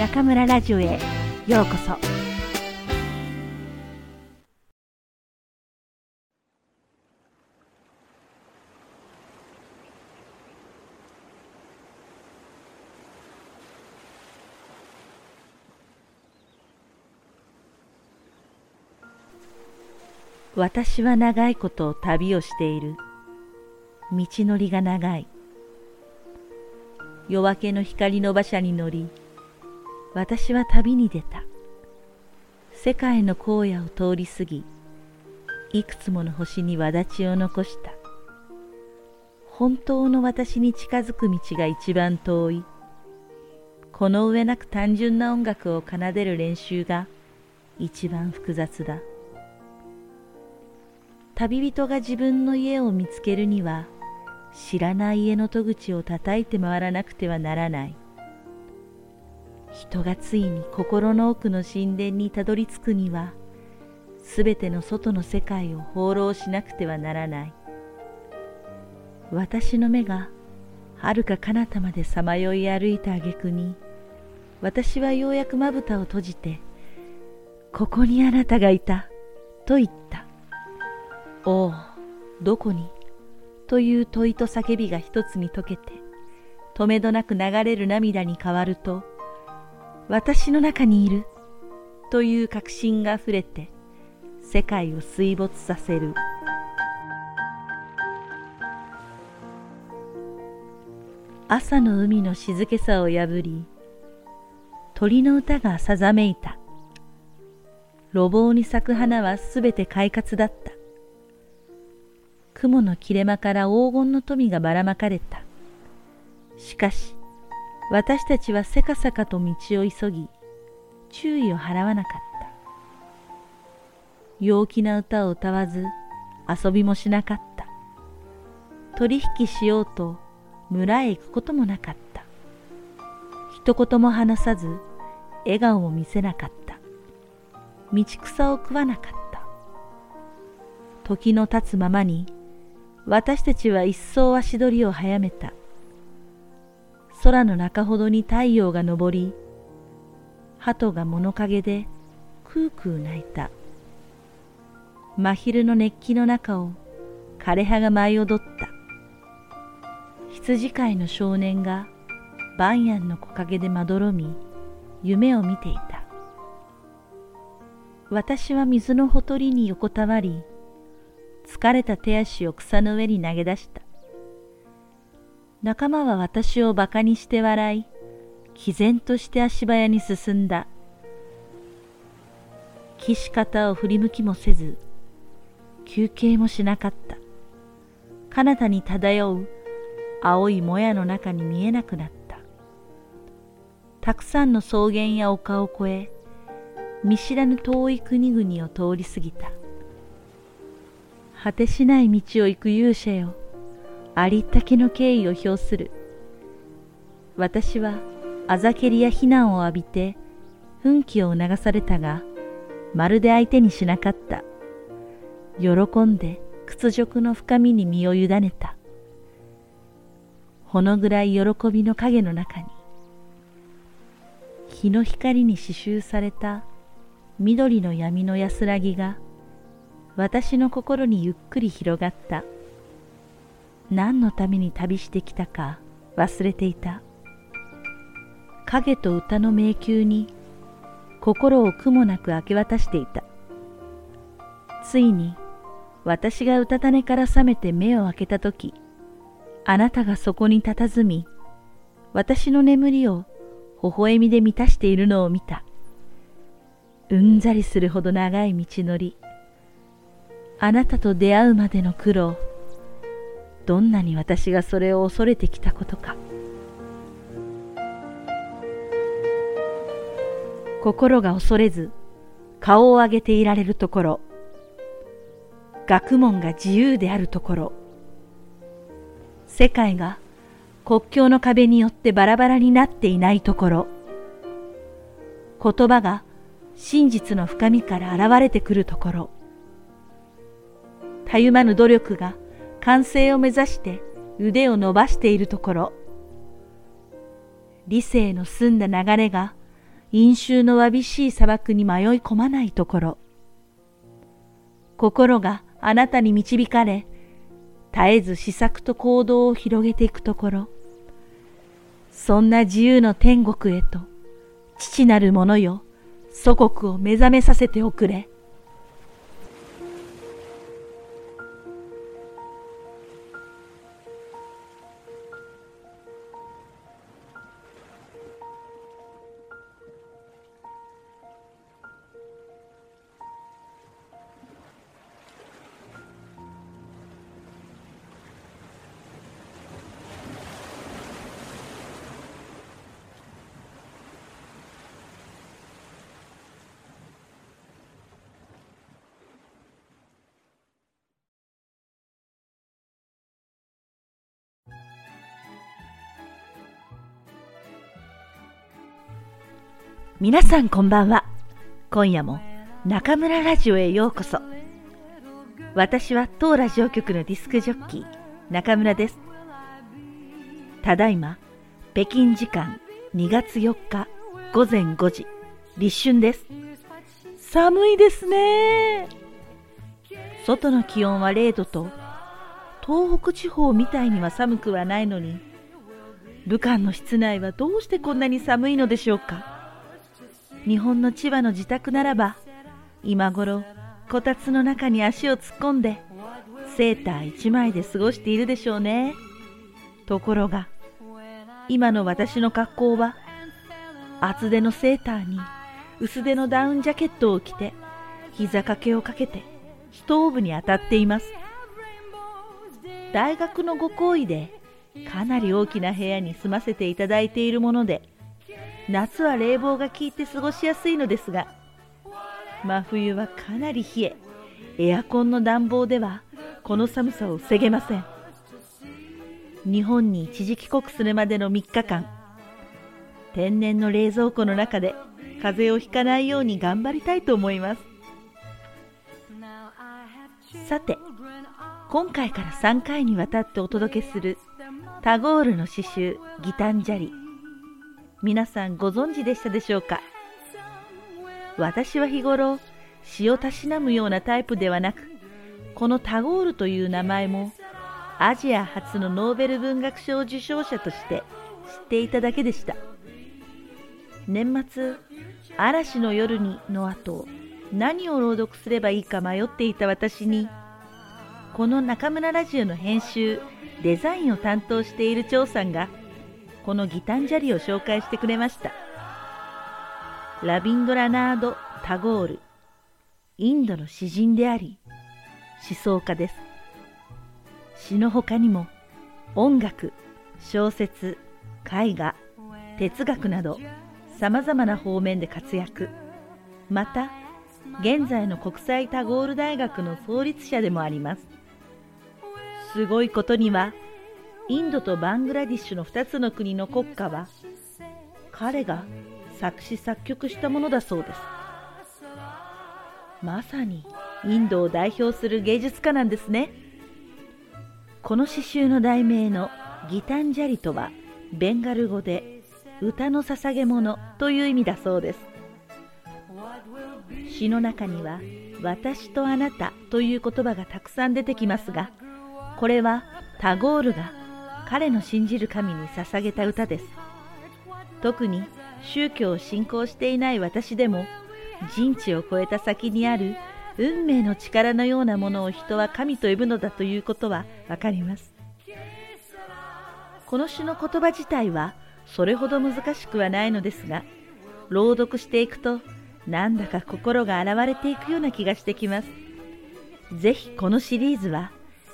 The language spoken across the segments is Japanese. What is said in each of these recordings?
中村ラジオへようこそ。私は長いこと旅をしている。道のりが長い。夜明けの光の馬車に乗り私は旅に出た。世界の荒野を通り過ぎいくつもの星に轍を残した。本当の私に近づく道が一番遠い。この上なく単純な音楽を奏でる練習が一番複雑だ。旅人が自分の家を見つけるには知らない家の戸口を叩いて回らなくてはならない。人がついに心の奥の神殿にたどり着くにはすべての外の世界を放浪しなくてはならない私の目がはるか彼方までさまよい歩いた挙句に私はようやくまぶたを閉じて「ここにあなたがいた」と言った「おおどこに?」という問いと叫びが一つに溶けて止めどなく流れる涙に変わると私の中にいる。という確信があふれて世界を水没させる。朝の海の静けさを破り鳥の歌がさざめいた。路傍に咲く花はすべて快活だった。雲の切れ間から黄金の富がばらまかれた。しかし、私たちはせかさかと道を急ぎ、注意を払わなかった。陽気な歌を歌わず、遊びもしなかった。取引しようと村へ行くこともなかった。一言も話さず、笑顔も見せなかった。道草を食わなかった。時の経つままに私たちは一層足取りを早めた。空の中ほどに太陽が昇り、鳩が物陰でクークー鳴いた。真昼の熱気の中を枯葉が舞い踊った。羊飼いの少年がバンヤンの木陰でまどろみ、夢を見ていた。私は水のほとりに横たわり、疲れた手足を草の上に投げ出した。仲間は私を馬鹿にして笑い、毅然として足早に進んだ。岸方を振り向きもせず、休憩もしなかった。彼方に漂う青いもやの中に見えなくなった。たくさんの草原や丘を越え、見知らぬ遠い国々を通り過ぎた。果てしない道を行く勇者よ。ありったけの敬意を表する。私はあざけりや非難を浴びて奮起を促されたが、まるで相手にしなかった。喜んで屈辱の深みに身を委ねた。ほのぐらい喜びの影の中に、日の光に刺繍された緑の闇の安らぎが私の心にゆっくり広がった。何のために旅してきたか忘れていた。影と歌の迷宮に心を苦もなく明け渡していた。ついに私がうたた寝から覚めて目を開けたとき、あなたがそこに佇み、私の眠りを微笑みで満たしているのを見た。うんざりするほど長い道のり。あなたと出会うまでの苦労どんなに私がそれを恐れてきたことか。心が恐れず顔を上げていられるところ。学問が自由であるところ。世界が国境の壁によってバラバラになっていないところ。言葉が真実の深みから現れてくるところ。たゆまぬ努力が完成を目指して腕を伸ばしているところ、理性の澄んだ流れが飲酒のわびしい砂漠に迷い込まないところ、心があなたに導かれ、絶えず試作と行動を広げていくところ、そんな自由の天国へと、父なる者よ、祖国を目覚めさせておくれ。皆さんこんばんは。今夜も中村ラジオへようこそ。私は当ラジオ局のディスクジョッキー、中村です。ただいま、北京時間2月4日午前5時、立春です。寒いですね。外の気温は0度と、東北地方みたいには寒くはないのに、武漢の室内はどうしてこんなに寒いのでしょうか。日本の千葉の自宅ならば今頃こたつの中に足を突っ込んでセーター1枚で過ごしているでしょうね。ところが今の私の格好は厚手のセーターに薄手のダウンジャケットを着て膝掛けをかけてストーブに当たっています。大学のご好意でかなり大きな部屋に住ませていただいているもので夏は冷房が効いて過ごしやすいのですが真冬はかなり冷えエアコンの暖房ではこの寒さを防げません。日本に一時帰国するまでの3日間天然の冷蔵庫の中で風邪をひかないように頑張りたいと思います。さて今回から3回にわたってお届けするタゴールの詩集ギタンジャリ。皆さんご存知でしたでしょうか？私は日頃詩をたしなむようなタイプではなくこのタゴールという名前もアジア初のノーベル文学賞受賞者として知っていただけでした。年末「嵐の夜に」の後何を朗読すればいいか迷っていた私にこの中村ラジオの編集デザインを担当している張さんが「このギタンジャリを紹介してくれました。ラビンドラナード・タゴール。インドの詩人であり思想家です。詩の他にも音楽小説絵画哲学などさまざまな方面で活躍。また現在の国際タゴール大学の創立者でもあります。すごいことにはインドとバングラディッシュの2つの国の国歌は彼が作詞作曲したものだそうです。まさにインドを代表する芸術家なんですね。この詩集の題名のギタンジャリとはベンガル語で歌の捧げ物という意味だそうです。詩の中には私とあなたという言葉がたくさん出てきますがこれはタゴールが彼の信じる神に捧げた歌です。特に宗教を信仰していない私でも人知を超えた先にある運命の力のようなものを人は神と呼ぶのだということはわかります。この詩の言葉自体はそれほど難しくはないのですが朗読していくとなんだか心が洗われていくような気がしてきます。ぜひこのシリーズは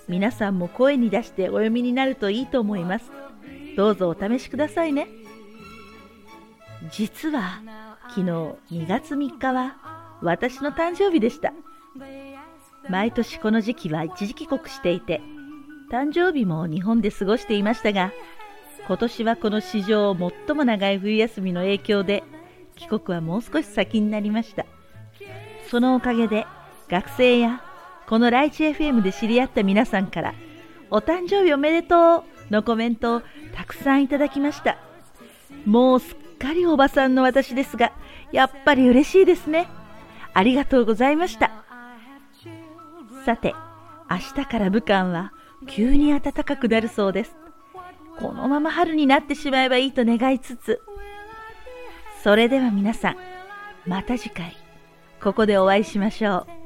皆さんも声に出してお読みになるといいと思います。どうぞお試しくださいね。実は昨日2月3日は私の誕生日でした。毎年この時期は一時帰国していて、誕生日も日本で過ごしていましたが、今年はこの史上最も長い冬休みの影響で、帰国はもう少し先になりました。そのおかげで学生やこのライチ FM で知り合った皆さんから、お誕生日おめでとうのコメントをたくさんいただきました。もうすっかりおばさんの私ですが、やっぱり嬉しいですね。ありがとうございました。さて、明日から武漢は急に暖かくなるそうです。このまま春になってしまえばいいと願いつつ、それでは皆さん、また次回、ここでお会いしましょう。